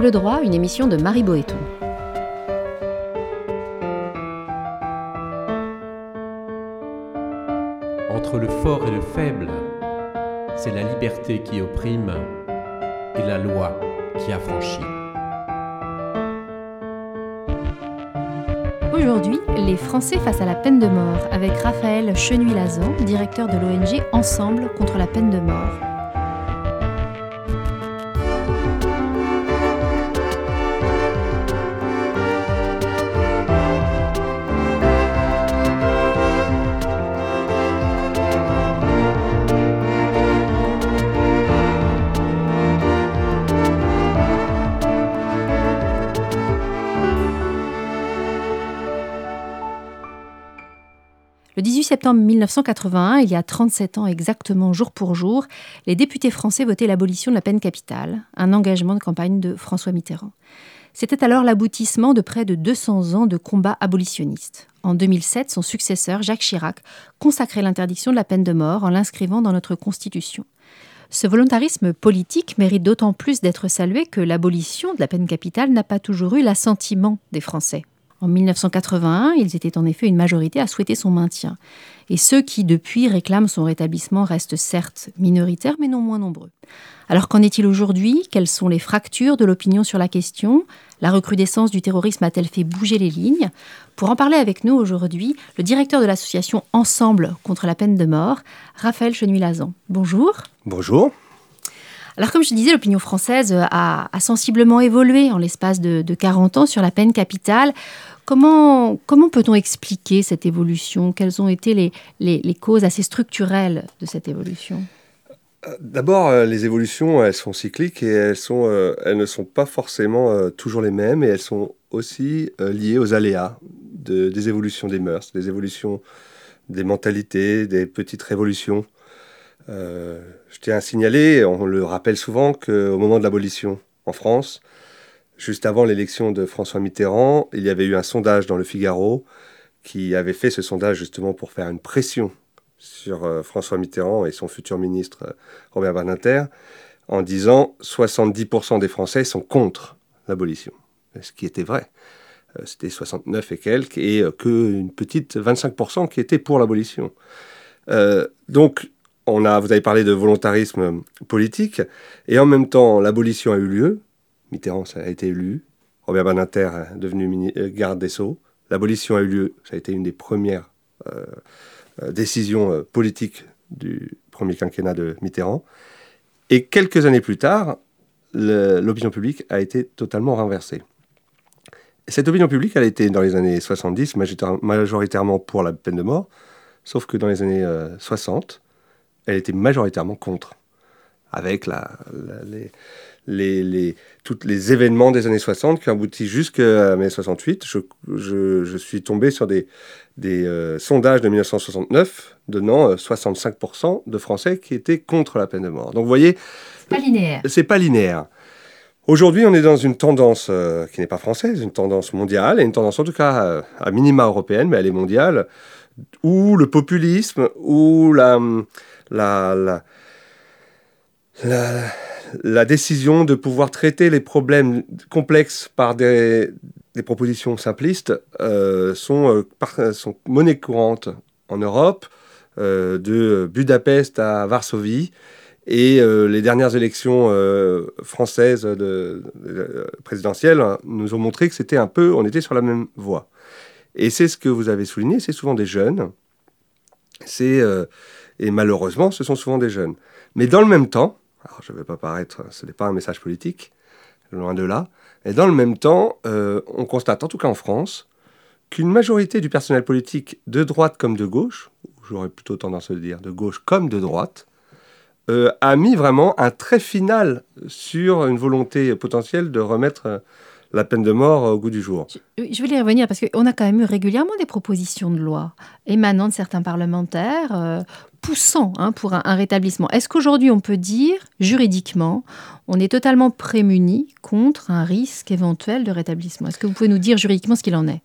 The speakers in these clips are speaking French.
Angle droit, une émission de Marie Boéton. Entre le fort et le faible, c'est la liberté qui opprime et la loi qui affranchit. Aujourd'hui, les Français face à la peine de mort avec Raphaël Chenuy-Lazan, directeur de l'ONG Ensemble contre la peine de mort. Le 18 septembre 1981, il y a 37 ans exactement jour pour jour, les députés français votaient l'abolition de la peine capitale, un engagement de campagne de François Mitterrand. C'était alors l'aboutissement de près de 200 ans de combats abolitionnistes. En 2007, son successeur, Jacques Chirac, consacrait l'interdiction de la peine de mort en l'inscrivant dans notre Constitution. Ce volontarisme politique mérite d'autant plus d'être salué que l'abolition de la peine capitale n'a pas toujours eu l'assentiment des Français. En 1981, ils étaient en effet une majorité à souhaiter son maintien. Et ceux qui, depuis, réclament son rétablissement restent certes minoritaires, mais non moins nombreux. Alors qu'en est-il aujourd'hui? Quelles sont les fractures de l'opinion sur la question? La recrudescence du terrorisme a-t-elle fait bouger les lignes? Pour en parler avec nous aujourd'hui, le directeur de l'association Ensemble contre la peine de mort, Raphaël Chenuy-Lazan. Bonjour. Bonjour. Alors comme je disais, l'opinion française a, a, sensiblement évolué en l'espace de, de 40 ans sur la peine capitale. Comment, comment peut-on expliquer cette évolution? Quelles ont été les, causes assez structurelles de cette évolution? D'abord, les évolutions, elles sont cycliques et elles, sont, elles ne sont pas forcément toujours les mêmes et elles sont aussi liées aux aléas de, des évolutions des mœurs, des évolutions des mentalités, des petites révolutions. Euh, je tiens à signaler, on le rappelle souvent, qu'au moment de l'abolition en France, juste avant l'élection de François Mitterrand, il y avait eu un sondage dans le Figaro qui avait fait ce sondage justement pour faire une pression sur euh, François Mitterrand et son futur ministre euh, Robert Badinter en disant 70% des Français sont contre l'abolition. Ce qui était vrai. Euh, C'était 69 et quelques et euh, qu'une petite 25% qui étaient pour l'abolition. Donc on a, vous avez parlé de volontarisme politique, et en même temps, l'abolition a eu lieu. Mitterrand a été élu, Robert Badinter est devenu garde des Sceaux. L'abolition a eu lieu, ça a été une des premières euh, décisions euh, politiques du premier quinquennat de Mitterrand. Et quelques années plus tard, l'opinion publique a été totalement renversée. Cette opinion publique, elle été dans les années 70 majoritairement pour la peine de mort, sauf que dans les années euh, 60, elle était majoritairement contre, avec la, la, les, les, les, tous les événements des années 60 qui ont abouti jusqu'à mai 68. Je, je, je, suis tombé sur des, des euh, sondages de 1969 donnant euh, 65% de Français qui étaient contre la peine de mort. Donc vous voyez, pas linéaire. C'est pas linéaire. Aujourd'hui, on est dans une tendance euh, qui n'est pas française, une tendance mondiale, et une tendance en tout cas euh, à minima européenne, mais elle est mondiale, où le populisme, où la, la, la, la, décision de pouvoir traiter les problèmes complexes par des, propositions simplistes euh, sont, euh, sont monnaie courante en Europe, euh, de Budapest à Varsovie. Et les dernières élections françaises de, de, de, présidentielles nous ont montré que c'était un peu, on était sur la même voie. Et c'est ce que vous avez souligné, c'est souvent des jeunes. C'est euh, et malheureusement, ce sont souvent des jeunes. Mais dans le même temps, alors je ne vais pas paraître, ce n'est pas un message politique, loin de là. Et dans le même temps, euh, on constate, en tout cas en France, qu'une majorité du personnel politique, de droite comme de gauche, j'aurais plutôt tendance à dire de gauche comme de droite, euh, a mis vraiment un trait final sur une volonté potentielle de remettre la peine de mort au goût du jour. Je, vais y revenir parce qu'on a quand même eu régulièrement des propositions de loi émanant de certains parlementaires euh, poussant hein, pour un, un rétablissement. Est-ce qu'aujourd'hui on peut dire juridiquement on est totalement prémuni contre un risque éventuel de rétablissement? Est-ce que vous pouvez nous dire juridiquement ce qu'il en est?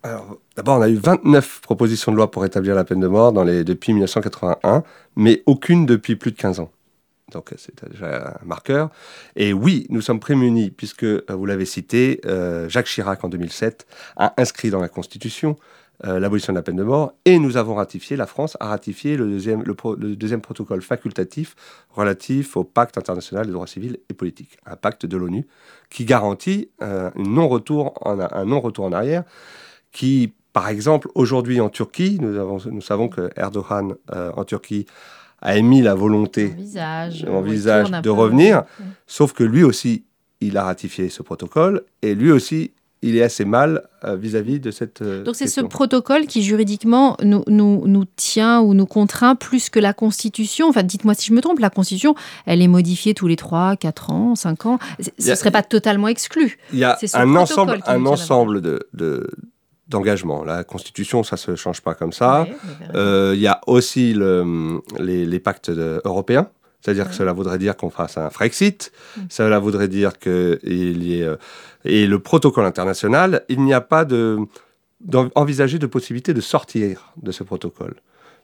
D'abord, on a eu 29 propositions de loi pour rétablir la peine de mort dans les, depuis 1981, mais aucune depuis plus de 15 ans. Donc c'est déjà un marqueur. Et oui, nous sommes prémunis, puisque, vous l'avez cité, Jacques Chirac en 2007 a inscrit dans la Constitution euh, l'abolition de la peine de mort, et nous avons ratifié, la France a ratifié le deuxième, le, deuxième protocole facultatif relatif au pacte international des droits civils et politiques, un pacte de l'ONU qui garantit euh, un non-retour en, non-retour en arrière, qui, par exemple, aujourd'hui en Turquie, nous, avons, nous savons que Erdogan euh, en Turquie a émis la volonté, envisage, de revenir, sauf que lui aussi, il a ratifié ce protocole, et lui aussi, il est assez mal euh, vis-à-vis de cette. Euh, Donc c'est ce protocole qui juridiquement nous, nous, nous, tient ou nous contraint plus que la Constitution. Enfin, dites-moi si je me trompe, la Constitution, elle est modifiée tous les 3, 4 ans, 5 ans. Ce ne serait pas totalement exclu. Il y a un ensemble, un ensemble de, d'engagement. La Constitution, ça se change pas comme ça. Euh, il y a aussi le, les, les, pactes européens. C'est-à-dire que cela voudrait dire qu'on fasse un Frexit, mm. cela voudrait dire qu'il y ait... Euh, et le protocole international, il n'y a pas de d'envisager de possibilité de sortir de ce protocole.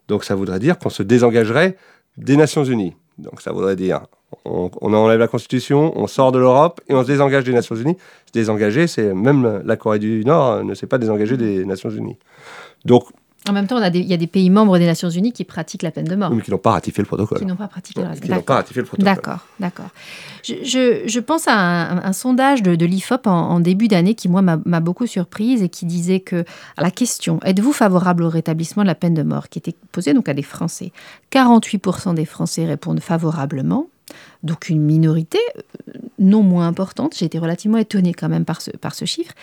Donc ça voudrait dire qu'on se désengagerait des Nations Unies. Donc ça voudrait dire on, on enlève la Constitution, on sort de l'Europe et on se désengage des Nations Unies. Se désengager, c'est même la Corée du Nord ne s'est pas désengagée des Nations Unies. Donc en même temps, il y a des pays membres des Nations Unies qui pratiquent la peine de mort. mais qui n'ont pas ratifié le protocole. Qui n'ont pas ratifié le protocole. D'accord, d'accord. Je, je, pense à un, sondage de, de l'IFOP en, début d'année qui, moi, m'a beaucoup surprise et qui disait que à la question « Êtes-vous favorable au rétablissement de la peine de mort ?» qui était posée donc à des Français. 48% des Français répondent favorablement, donc une minorité euh, non moins importante. J'ai été relativement étonnée quand même par ce, par ce chiffre.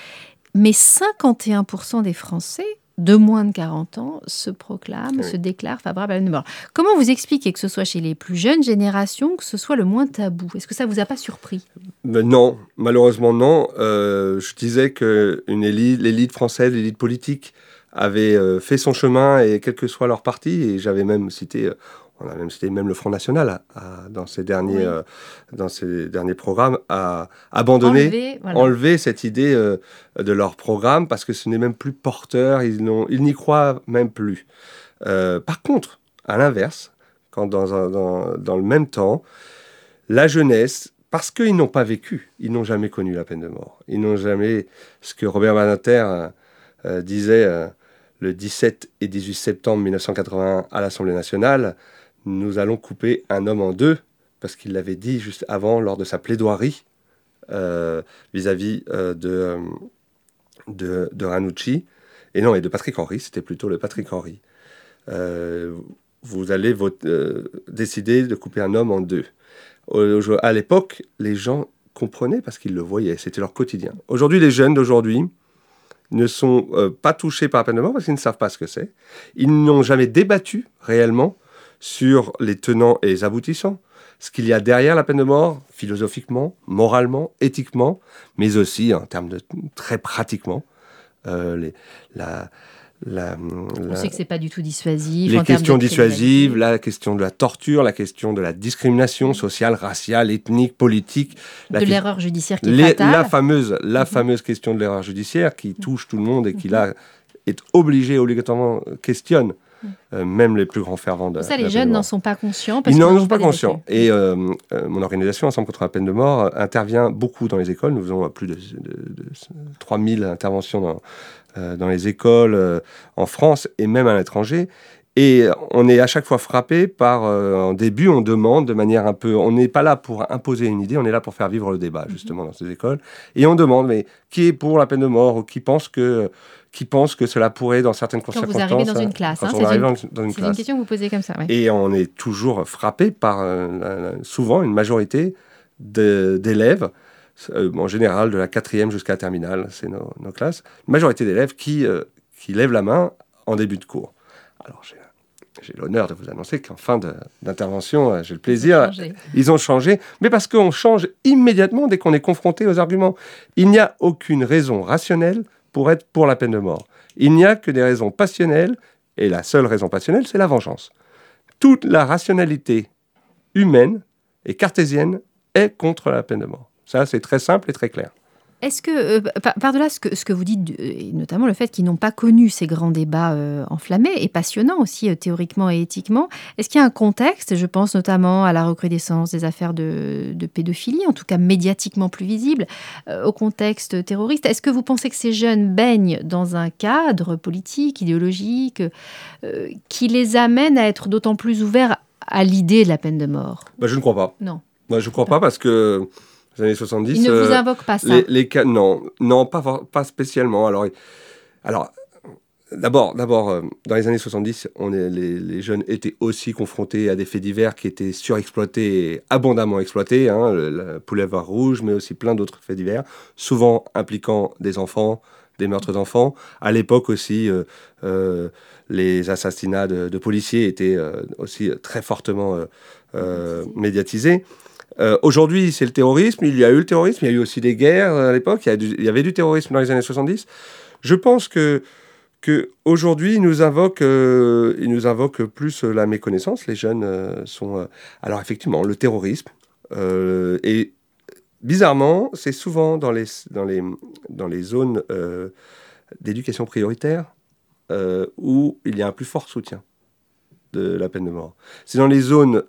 Mais 51% des Français de moins de 40 ans se proclament, se déclarent favorables à la mort. Comment vous expliquez que ce soit chez les plus jeunes générations, que ce soit le moins tabou? Est-ce que ça vous a pas surpris? Non, malheureusement non. Euh, je disais que l'élite française, l'élite politique avait euh, fait son chemin et quel que soit leur parti, et j'avais même cité euh, on a même cité même le Front National dans, ses derniers, euh, dans ses derniers programmes a abandonné, enlevé, cette idée euh, de leur programme parce que ce n'est même plus porteur, ils, ils n'y croient même plus. Euh, par contre, à l'inverse, quand dans, dans, dans, le même temps, la jeunesse, parce qu'ils n'ont pas vécu, ils n'ont jamais connu la peine de mort, ils n'ont jamais ce que Robert Badinter disait le 17 et 18 septembre 1981 à l'Assemblée nationale, nous allons couper un homme en deux, parce qu'il l'avait dit juste avant lors de sa plaidoirie euh, vis-à-vis euh, de, euh, de, de, Ranucci, et non, et de Patrick Henry, c'était plutôt le Patrick Henry. vous allez décider de couper un homme en deux. à l'époque, les gens comprenaient parce qu'ils le voyaient, c'était leur quotidien. Aujourd'hui, les jeunes d'aujourd'hui ne sont pas touchés par la peine de mort parce qu'ils ne savent pas ce que c'est. Ils n'ont jamais débattu réellement sur les tenants et les aboutissants, ce qu'il y a derrière la peine de mort, philosophiquement, moralement, éthiquement, mais aussi en termes de très pratiquement. Euh, les, la, la, On sait que c'est pas du tout dissuasif. Les questions dissuasives, la question de la torture, la question de la discrimination sociale, raciale, ethnique, politique. de l'erreur judiciaire qui est La fameuse, la mm-hmm. fameuse question de l'erreur judiciaire qui touche tout le monde et qui mm-hmm. là est obligée, obligatoirement questionne euh, même les plus grands fervents de. Ça, les jeunes n'en sont pas conscients. Ils n'en sont pas, conscients. Et euh, euh, mon organisation, Ensemble contre la peine de mort, intervient beaucoup dans les écoles. Nous faisons plus de, de, 3000 interventions dans, dans les écoles en France et même à l'étranger. Et on est à chaque fois frappé par, en début, on demande de manière un peu, on n'est pas là pour imposer une idée, on est là pour faire vivre le débat, mhm. justement, dans ces écoles. Et on demande, mais qui est pour la peine de mort ou qui pense que qui pensent que cela pourrait, dans certaines quand circonstances... Quand vous arrivez dans une classe. Hein, c'est une, une, question que vous posez comme ça. Et on est toujours frappé par, euh, souvent, une majorité d'élèves, euh, en général de la quatrième jusqu'à la terminale, c'est nos, classes, une majorité d'élèves qui, euh, qui lèvent la main en début de cours. Alors, j'ai l'honneur de vous annoncer qu'en fin d'intervention, j'ai le plaisir, ils ont, ils ont changé, mais parce qu'on change immédiatement dès qu'on est confronté aux arguments. Il n'y a aucune raison rationnelle pour être pour la peine de mort. Il n'y a que des raisons passionnelles, et la seule raison passionnelle, c'est la vengeance. Toute la rationalité humaine et cartésienne est contre la peine de mort. Ça, c'est très simple et très clair. Est-ce que, euh, par-delà ce que, ce que vous dites, et notamment le fait qu'ils n'ont pas connu ces grands débats euh, enflammés et passionnants aussi euh, théoriquement et éthiquement, est-ce qu'il y a un contexte, je pense notamment à la recrudescence des affaires de, pédophilie, en tout cas médiatiquement plus visible, au contexte terroriste, est-ce que vous pensez que ces jeunes baignent dans un cadre politique, idéologique, qui les amène à être d'autant plus ouverts à l'idée de la peine de mort? Bah, Je ne crois pas. Non. Bah, je ne crois pas parce que les années 70. Il ne vous euh, invoque pas ça les, Non, non pas, pas spécialement. Alors, alors D'abord, d'abord, euh, dans les années 70, on est, les, jeunes étaient aussi confrontés à des faits divers qui étaient surexploités et abondamment exploités, hein, le, poulet rouge, mais aussi plein d'autres faits divers, souvent impliquant des enfants, des meurtres d'enfants. À l'époque aussi, euh, les assassinats de, policiers étaient aussi très fortement médiatisés. Euh, aujourd'hui, c'est le terrorisme. Il y a eu le terrorisme, il y a eu aussi des guerres euh, à l'époque. Il, y avait du terrorisme dans les années 70. Je pense que, que aujourd'hui, il nous invoque, euh, il nous invoque plus la méconnaissance. Les jeunes sont. alors effectivement, le terrorisme et bizarrement, c'est souvent dans les zones d'éducation prioritaire où il y a un plus fort soutien de la peine de mort. C'est dans les zones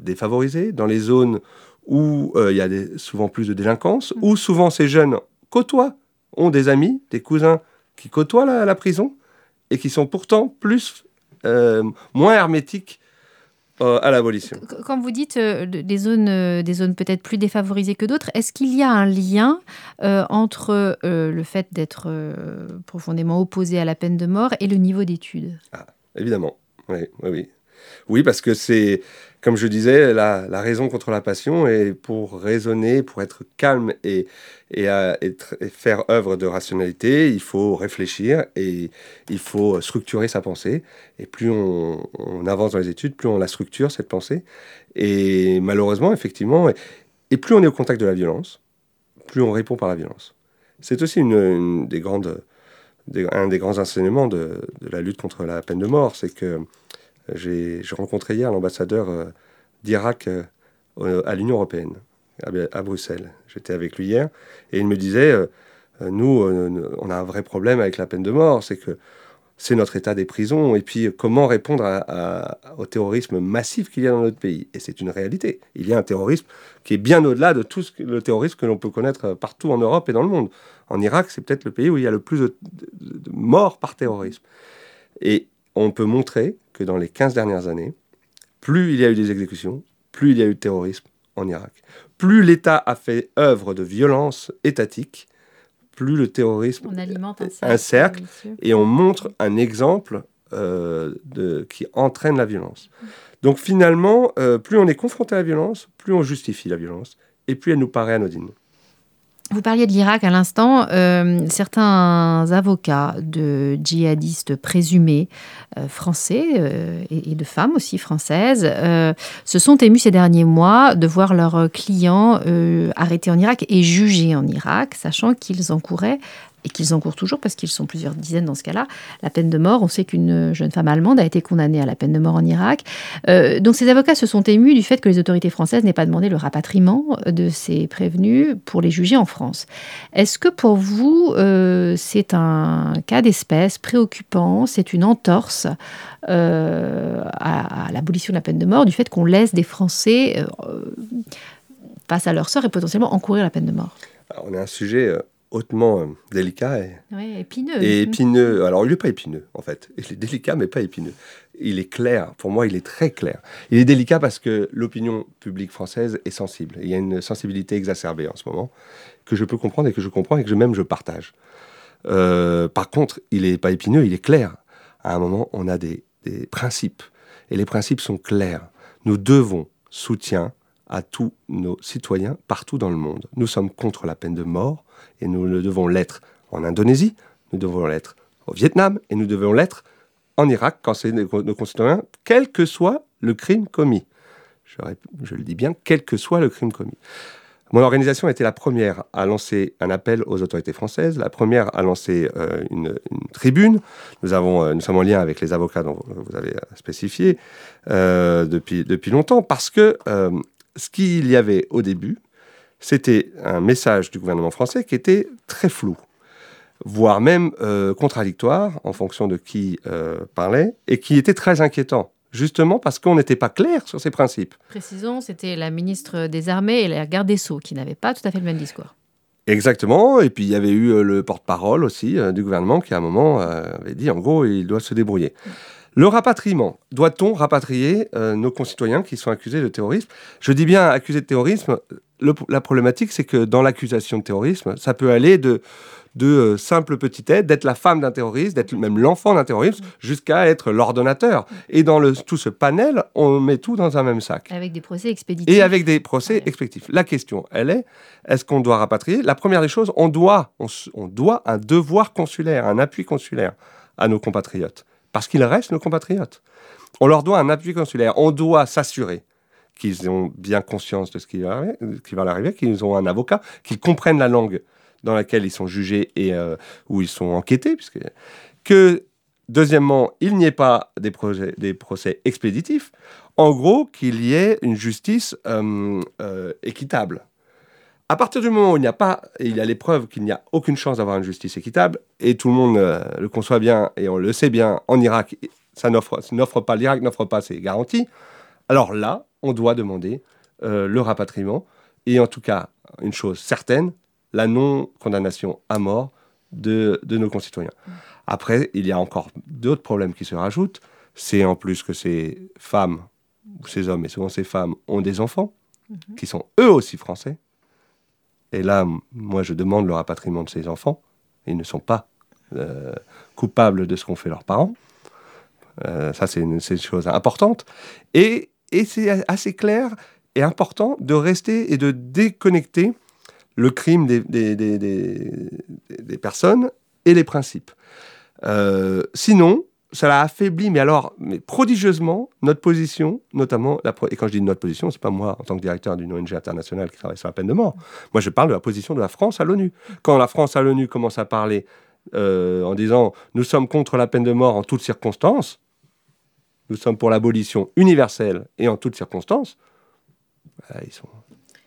défavorisées, dans les zones où euh, il y a souvent plus de délinquance, où souvent ces jeunes côtoient, ont des amis, des cousins qui côtoient la, prison et qui sont pourtant plus, euh, moins hermétiques euh, à l'abolition. Quand vous dites des zones, des zones peut-être plus défavorisées que d'autres, est-ce qu'il y a un lien entre le fait d'être profondément opposé à la peine de mort et le niveau d'études? Ah, Évidemment, oui, oui, oui. Oui, parce que c'est, comme je disais, la, raison contre la passion. Et pour raisonner, pour être calme et, et, faire œuvre de rationalité, il faut réfléchir et il faut structurer sa pensée. Et plus on, avance dans les études, plus on la structure, cette pensée. Et malheureusement, effectivement, et, plus on est au contact de la violence, plus on répond par la violence. C'est aussi une, des grandes, un des grands enseignements de, de, la lutte contre la peine de mort, c'est que j'ai rencontré hier l'ambassadeur euh, d'Irak euh, à l'Union européenne, à, Bruxelles. J'étais avec lui hier et il me disait, euh, nous, on a un vrai problème avec la peine de mort, c'est que c'est notre état des prisons, et puis comment répondre au terrorisme massif qu'il y a dans notre pays? Et c'est une réalité. Il y a un terrorisme qui est bien au-delà de tout le terrorisme que l'on peut connaître partout en Europe et dans le monde. En Irak, c'est peut-être le pays où il y a le plus de, de morts par terrorisme. Et on peut montrer que dans les 15 dernières années, plus il y a eu des exécutions, plus il y a eu de terrorisme en Irak. Plus l'État a fait œuvre de violence étatique, plus le terrorisme on alimente un cercle, et on montre un exemple euh, de, qui entraîne la violence. Donc finalement, euh, plus on est confronté à la violence, plus on justifie la violence, et plus elle nous paraît anodine. Vous parliez de l'Irak à l'instant. Euh, certains avocats de djihadistes présumés euh, français euh, et, de femmes aussi françaises se sont émus ces derniers mois de voir leurs clients arrêtés en Irak et jugés en Irak, sachant qu'ils encouraient et qu'ils encourent toujours, parce qu'ils sont plusieurs dizaines dans ce cas-là, la peine de mort. On sait qu'une jeune femme allemande a été condamnée à la peine de mort en Irak. Euh, donc ces avocats se sont émus du fait que les autorités françaises n'aient pas demandé le rapatriement de ces prévenus pour les juger en France. Est-ce que pour vous, euh, c'est un cas d'espèce préoccupant, c'est une entorse euh, à, l'abolition de la peine de mort, du fait qu'on laisse des Français face à leur sort et potentiellement encourir la peine de mort? On a un sujet hautement euh, délicat et, épineux. Et épineux. Alors, il n'est pas épineux, en fait. Il est délicat, mais pas épineux. Il est clair. Pour moi, il est très clair. Il est délicat parce que l'opinion publique française est sensible. Il y a une sensibilité exacerbée en ce moment que je peux comprendre et que je comprends et que même je partage. Euh, par contre, il n'est pas épineux, il est clair. À un moment, on a des, des principes. Et les principes sont clairs. Nous devons soutien à tous nos citoyens partout dans le monde. Nous sommes contre la peine de mort et nous le devons l'être en Indonésie, nous devons l'être au Vietnam et nous devons l'être en Irak quand c'est nos concitoyens, quel que soit le crime commis. Je, le dis bien, quel que soit le crime commis. Mon organisation a été la première à lancer un appel aux autorités françaises, la première à lancer euh, une, tribune. Nous, avons, euh, nous sommes en lien avec les avocats dont vous avez spécifié euh, depuis, depuis longtemps, parce que ce qu'il y avait au début, c'était un message du gouvernement français qui était très flou, voire même euh, contradictoire en fonction de qui euh, parlait, et qui était très inquiétant, justement parce qu'on n'était pas clair sur ces principes. Précisons, c'était la ministre des Armées et la garde des Sceaux qui n'avaient pas tout à fait le même discours. Exactement, et puis il y avait eu euh, le porte-parole aussi du gouvernement qui à un moment avait dit en gros il doit se débrouiller. Le rapatriement. Doit-on rapatrier nos concitoyens qui sont accusés de terrorisme? Je dis bien accusés de terrorisme la problématique, c'est que dans l'accusation de terrorisme, ça peut aller de, de euh, simple petite aide, d'être la femme d'un terroriste, d'être même l'enfant d'un terroriste, jusqu'à être l'ordonnateur. Et dans le, tout ce panel, on met tout dans un même sac. Avec des procès expéditifs. Et avec des procès expéditifs. La question, elle est, est-ce qu'on doit rapatrier? La première des choses, on doit, on doit un devoir consulaire, un appui consulaire à nos compatriotes. Parce qu'ils restent nos compatriotes. On leur doit un appui consulaire. On doit s'assurer qu'ils ont bien conscience de ce qui va, arriver, qu'ils ont un avocat, qu'ils comprennent la langue dans laquelle ils sont jugés et euh, où ils sont enquêtés, puisque que deuxièmement, il n'y ait pas des, des procès expéditifs, en gros, qu'il y ait une justice euh, euh, équitable. À partir du moment où il n'y a pas, il y a les preuves qu'il n'y a aucune chance d'avoir une justice équitable, et tout le monde le conçoit bien et on le sait bien, en Irak, ça n'offre pas, l'Irak n'offre pas ses garanties. Alors là, on doit demander euh, le rapatriement et en tout cas, une chose certaine, la non-condamnation à mort de, nos concitoyens. Après, il y a encore d'autres problèmes qui se rajoutent. C'est en plus que ces femmes, ou ces hommes, et souvent ces femmes, ont des enfants mhm. qui sont eux aussi français. Et là, moi, je demande le rapatriement de ces enfants. Ils ne sont pas euh, coupables de ce qu'ont fait leurs parents. Euh, ça, c'est une, une, chose importante. Et et c'est assez clair et important de rester et de déconnecter le crime des, des, personnes et les principes. Euh, sinon, ça a affaibli, mais alors, mais prodigieusement, notre position, notamment, la, et quand je dis notre position, c'est pas moi en tant que directeur d'une ONG internationale qui travaille sur la peine de mort. Moi, je parle de la position de la France à l'ONU. Quand la France à l'ONU commence à parler euh, en disant nous sommes contre la peine de mort en toutes circonstances, nous sommes pour l'abolition universelle et en toutes circonstances, bah, ils sont.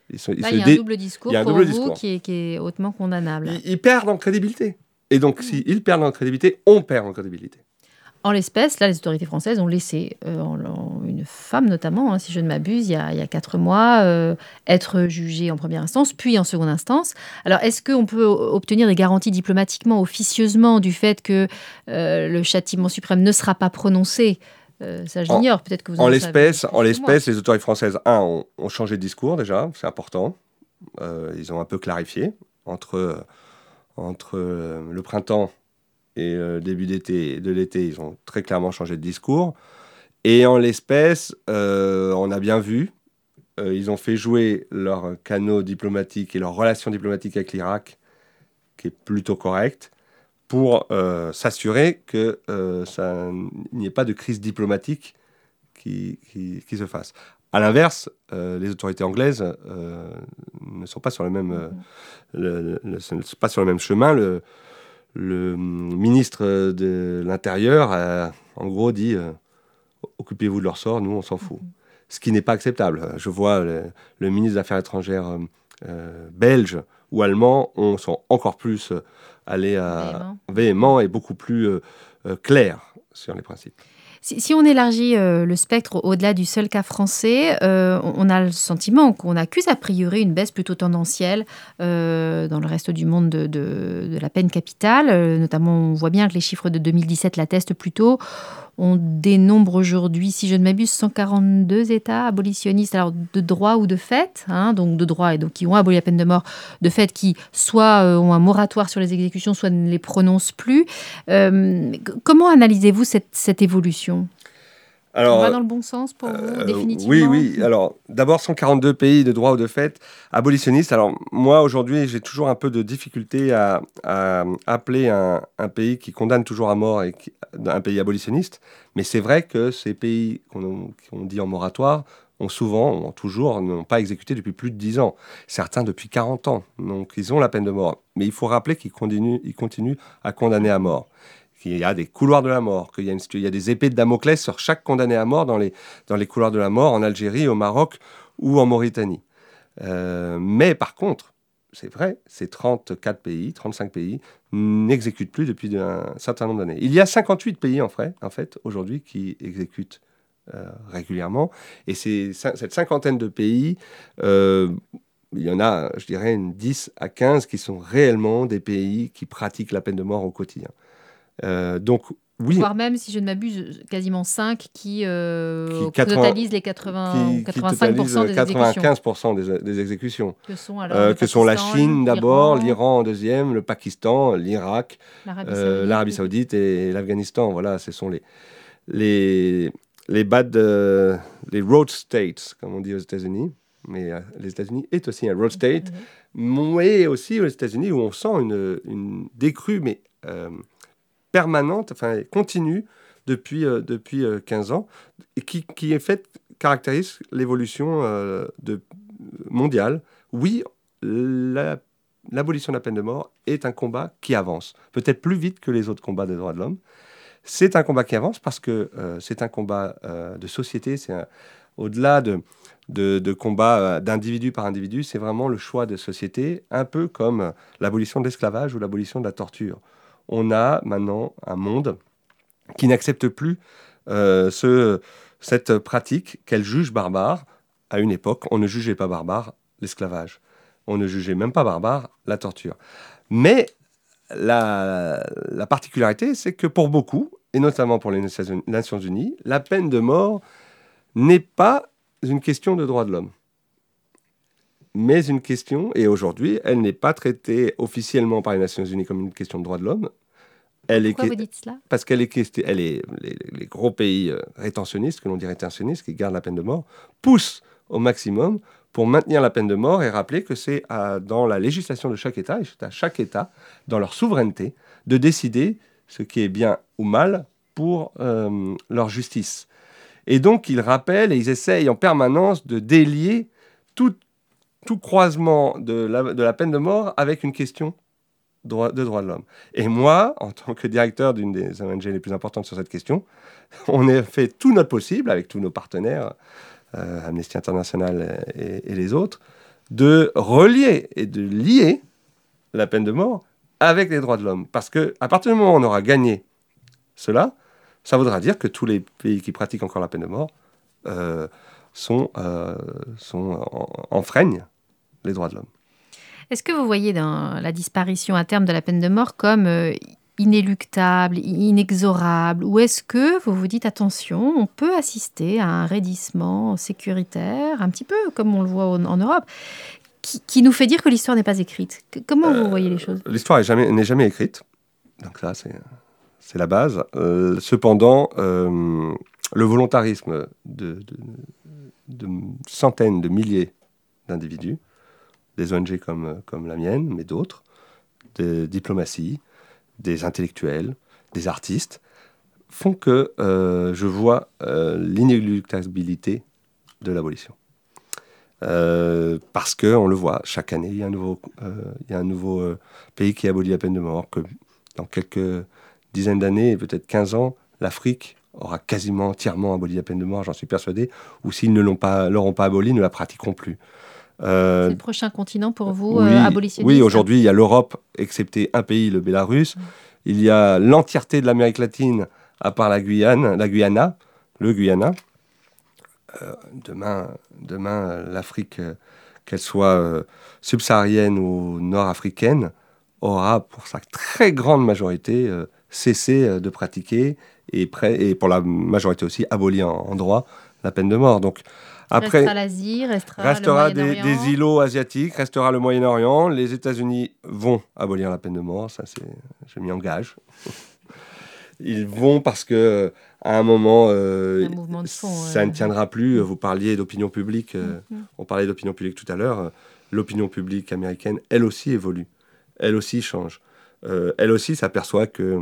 il y a un double discours pour vous Qui, est, hautement condamnable. Ils, perdent en crédibilité. Et donc, s'ils perdent en crédibilité, on perd en crédibilité. En l'espèce, là, les autorités françaises ont laissé euh, une femme, notamment, hein, si je ne m'abuse, il, y a quatre mois, euh, être jugée en première instance, puis en seconde instance. Alors, est-ce qu'on peut obtenir des garanties diplomatiquement, officieusement, du fait que euh, le châtiment suprême ne sera pas prononcé euh, ça, j'ignore. Peut-être que vous en l'espèce, en l'espèce, les autorités françaises, un, ont, changé de discours déjà, c'est important. Euh, ils ont un peu clarifié entre entre le printemps et le début d'été, de l'été, ils ont très clairement changé de discours. Et en l'espèce, euh, on a bien vu, ils ont fait jouer leur canaux diplomatiques et leur relation diplomatique avec l'Irak, qui est plutôt correcte pour euh, s'assurer que euh, ça n'y ait pas de crise diplomatique qui, qui, se fasse. À l'inverse, euh, les autorités anglaises ne sont pas sur le même, pas sur le même chemin. Le, le ministre de l'Intérieur a en gros dit occupez-vous de leur sort, nous on s'en fout. Ce qui n'est pas acceptable. Je vois le, ministre des Affaires étrangères belge ou allemand on, sont encore plus aller à véhément. et beaucoup plus euh, euh, clair sur les principes. Si, on élargit euh, le spectre au-delà du seul cas français, on a le sentiment qu'on accuse a priori une baisse plutôt tendancielle dans le reste du monde de, de la peine capitale. notamment, on voit bien que les chiffres de 2017 l'attestent plutôt. On dénombre aujourd'hui, si je ne m'abuse, 142 États abolitionnistes, alors de droit ou de fait, hein, donc de droit et donc qui ont aboli la peine de mort, de fait qui soit euh, ont un moratoire sur les exécutions, soit ne les prononcent plus. Euh, comment analysez-vous cette évolution? Alors, on va dans le bon sens pour vous, euh, définitivement Oui, oui. Alors, d'abord, 142 pays de droit ou de fait abolitionnistes. Alors, moi, aujourd'hui, j'ai toujours un peu de difficulté à, appeler un, pays qui condamne toujours à mort et un pays abolitionniste. Mais c'est vrai que ces pays qu'on dit en moratoire ont souvent, ont toujours, n'ont pas exécuté depuis plus de 10 ans. Certains depuis 40 ans. Donc, ils ont la peine de mort. Mais il faut rappeler qu'ils continuent, ils continuent à condamner à mort qu'il y a des couloirs de la mort, qu'il y, a des épées de Damoclès sur chaque condamné à mort dans les, dans les couloirs de la mort en Algérie, au Maroc ou en Mauritanie. mais par contre, c'est vrai, ces 34 pays, 35 pays n'exécutent plus depuis un certain nombre d'années. Il y a 58 pays en fait, aujourd'hui qui exécutent régulièrement. Et cette cinquantaine de pays, il y en a, je dirais, une 10 à 15 qui sont réellement des pays qui pratiquent la peine de mort au quotidien. Euh, donc, oui. Voire même, si je ne m'abuse, quasiment 5 qui, euh, totalisent les 80, 85% des 95% des, des, exécutions. Que sont, alors, euh, que sont la Chine d'abord, l'Iran en deuxième, le Pakistan, l'Irak, l'Arabie Saoudite, et l'Afghanistan. Voilà, ce sont les, les, les bad, les road states, comme on dit aux États-Unis mais euh, les États-Unis est aussi un road state, mais aussi aux États-Unis où on sent une, une décrue, mais euh, permanente, enfin continue depuis, euh, depuis 15 ans, et qui, qui est fait, caractérise l'évolution de, mondiale. Oui, l'abolition de la peine de mort est un combat qui avance, peut-être plus vite que les autres combats des droits de l'homme. C'est un combat qui avance parce que c'est un combat de société, c'est au-delà de, de, combat euh, d'individu par individu, c'est vraiment le choix de société, un peu comme l'abolition de l'esclavage ou l'abolition de la torture. On a maintenant un monde qui n'accepte plus euh, ce, cette pratique qu'elle juge barbare. À une époque, on ne jugeait pas barbare l'esclavage. On ne jugeait même pas barbare la torture. Mais la, la particularité, c'est que pour beaucoup, et notamment pour les Nations Unies, la peine de mort n'est pas une question de droits de l'homme. Mais une question, et aujourd'hui, elle n'est pas traitée officiellement par les Nations Unies comme une question de droits de l'homme. Elle Pourquoi vous dites cela? Parce qu'elle est, elle est les, gros pays euh, rétentionnistes, que l'on dit rétentionnistes, qui gardent la peine de mort, poussent au maximum pour maintenir la peine de mort et rappeler que c'est dans la législation de chaque État, et à chaque État, dans leur souveraineté, de décider ce qui est bien ou mal pour euh, leur justice. Et donc, ils rappellent et ils essayent en permanence de délier tout, tout croisement de la, peine de mort avec une question de droit de l'homme. Et moi, en tant que directeur d'une des ONG les plus importantes sur cette question, on a fait tout notre possible avec tous nos partenaires, euh, Amnesty International et, les autres, de relier et de lier la peine de mort avec les droits de l'homme. Parce qu'à partir du moment où on aura gagné cela, ça voudra dire que tous les pays qui pratiquent encore la peine de mort euh, sont, euh, sont enfreignent les droits de l'homme. Est-ce que vous voyez dans la disparition à terme de la peine de mort comme euh, inéluctable, inexorable? Ou est-ce que vous vous dites attention, on peut assister à un raidissement sécuritaire, un petit peu comme on le voit en, Europe, qui, nous fait dire que l'histoire n'est pas écrite? Comment vous voyez les choses? L'histoire n'est jamais, jamais écrite. Donc ça, c'est la base. Euh, cependant, euh, le volontarisme de, centaines, de milliers d'individus, des ONG comme, comme la mienne, mais d'autres, des diplomaties, des intellectuels, des artistes, font que euh, je vois l'inéluctabilité de l'abolition. parce qu'on le voit, chaque année, il y a un nouveau, il y a un nouveau pays qui abolit la peine de mort, que dans quelques dizaine d'années, peut-être 15 ans, l'Afrique aura quasiment entièrement aboli la peine de mort, j'en suis persuadé, ou s'ils ne pas, l'auront pas abolie, ne la pratiqueront plus. Euh, c'est le prochain continent pour vous, oui, euh, abolitionniste Oui, aujourd'hui, il y a l'Europe, excepté un pays, le Bélarus. Il y a l'entièreté de l'Amérique latine, à part la Guyane, la Guyana, le Guyana. Euh, demain, demain l'Afrique, qu'elle soit subsaharienne ou nord-africaine, aura pour sa très grande majorité euh, de pratiquer et, et pour la majorité aussi abolir en, droit la peine de mort. Donc après, restera l'Asie, restera, restera des, des, îlots asiatiques, restera le Moyen-Orient. Les États-Unis vont abolir la peine de mort, ça c'est, je m'y engage. Ils vont parce que à un moment, euh, ça ne tiendra plus. Vous parliez d'opinion publique, euh, mm-hmm. on parlait d'opinion publique tout à l'heure. L'opinion publique américaine, elle aussi évolue, elle aussi change. Euh, elle aussi s'aperçoit que,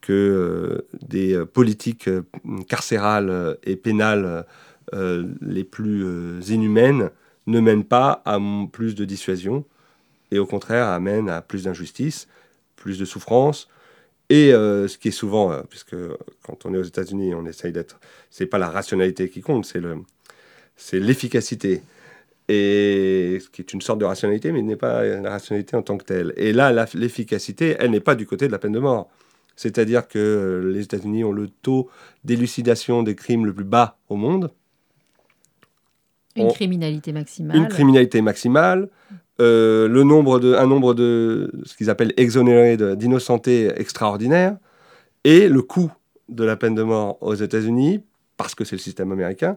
que euh, des euh, politiques carcérales et pénales les plus inhumaines ne mènent pas à plus de dissuasion et au contraire amènent à plus d'injustice, plus de souffrance. Et ce qui est souvent, puisque quand on est aux États-Unis, on essaye d'être, c'est pas la rationalité qui compte, c'est le, l'efficacité. et ce qui est une sorte de rationalité, mais n'est pas la rationalité en tant que telle. Et là, l'efficacité, elle n'est pas du côté de la peine de mort. C'est-à-dire que les États-Unis ont le taux d'élucidation des crimes le plus bas au monde. Une criminalité maximale. Une criminalité maximale. Euh, le nombre de, un nombre de ce qu'ils appellent exonérés d'innocentés extraordinaire. Et le coût de la peine de mort aux États-Unis, parce que c'est le système américain,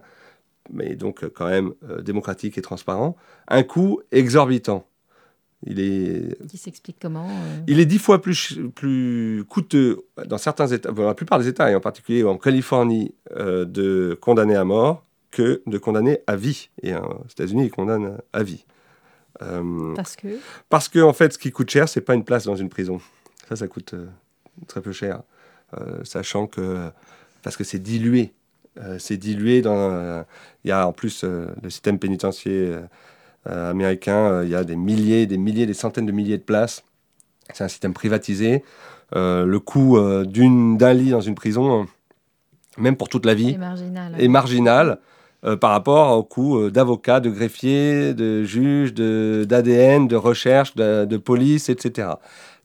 mais donc quand même euh, démocratique et transparent, un coût exorbitant. Il est. Qui s'explique comment euh Il est dix fois plus, plus coûteux dans certains États, dans la plupart des États, et en particulier en Californie, euh, de condamner à mort que de condamner à vie. Et aux États-Unis, ils condamnent à vie. parce que Parce que, en fait, ce qui coûte cher, c'est pas une place dans une prison. Ça, ça coûte très peu cher. sachant que. Parce que c'est dilué euh, c'est dilué dans. Euh, il y a en plus euh, le système pénitentiaire américain, il y a des milliers, des milliers, des centaines de milliers de places. C'est un système privatisé. le coût d'un lit dans une prison, même pour toute la vie, est marginal. Par rapport au coût d'avocats, de greffiers, de juges, d'ADN, de, recherche, de, police, etc.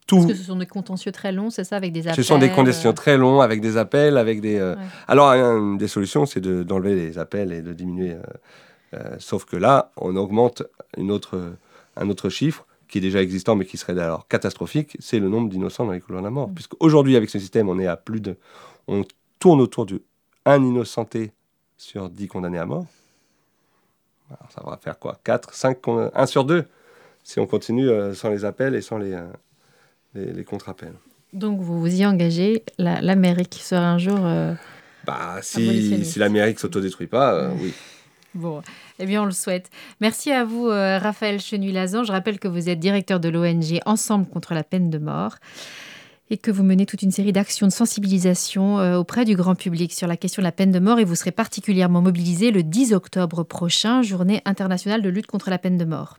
Parce que ce sont des contentieux très longs, c'est ça, avec des appels Ce sont des contentieux euh, très longs, avec des appels, avec des... Euh, alors, une des solutions, c'est d'enlever les appels et de diminuer. Euh, sauf que là, on augmente une autre, un autre chiffre qui est déjà existant, mais qui serait alors catastrophique, c'est le nombre d'innocents dans les couloirs de la mort. Mm. Puisqu'aujourd'hui, avec ce système, on est à plus de... On tourne autour de un innocenté sur 10 condamnés à mort. Alors, ça va faire quoi? 4, 5, 1 sur 2 si on continue sans les appels et sans les les, contre-appels. Donc vous vous y engagez, l'Amérique sera un jour... Euh, bah, si, si l'Amérique s'autodétruit pas, euh, oui. Bon, eh bien, on le souhaite. Merci à vous, euh, Raphaël Chenuy-Lazan. Je rappelle que vous êtes directeur de l'ONG Ensemble contre la peine de mort et que vous menez toute une série d'actions de sensibilisation auprès du grand public sur la question de la peine de mort et vous serez particulièrement mobilisé le 10 octobre prochain, journée internationale de lutte contre la peine de mort.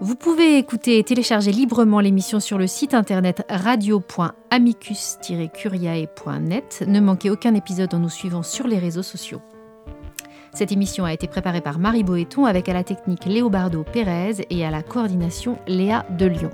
Vous pouvez écouter et télécharger librement l'émission sur le site internet radio.amicus-curiae.net. Ne manquez aucun épisode en nous suivant sur les réseaux sociaux. Cette émission a été préparée par Marie Boéton avec à la technique Léobardo Pérez et à la coordination Léa de Lyon.